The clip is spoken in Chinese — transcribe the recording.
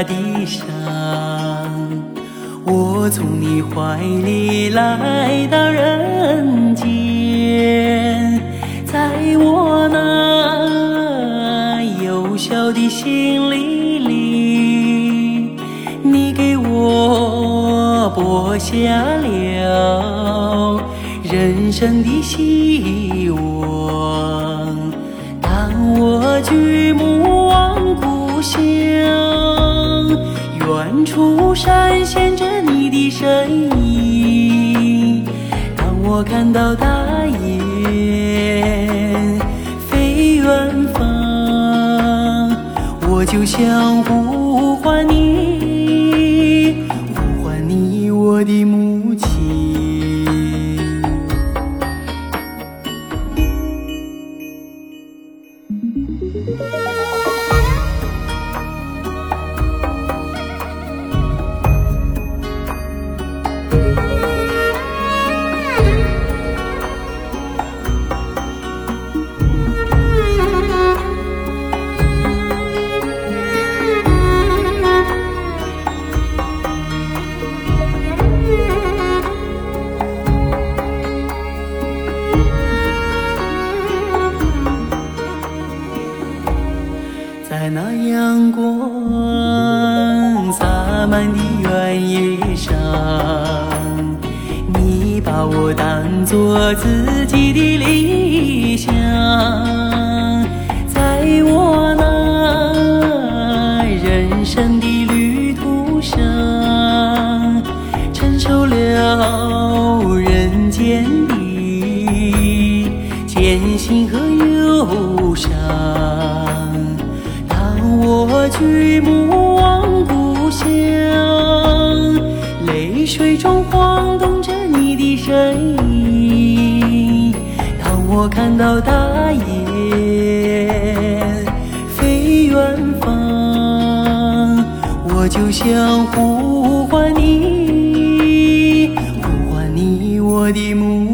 大地上，我从你怀里来到人间，在我那幼小的心里里，你给我播下了人生的希望。当我举目望故乡，远处闪现着你的身影。当我看到大雁飞远方，我就想那阳光洒满的原野上，你把我当作自己的理想，在我那人生的旅途上，承受了人间的艰辛和忧伤。举目望故乡，泪水中晃动着你的身影。当我看到大雁飞远方，我就想呼唤你，呼唤你，我的母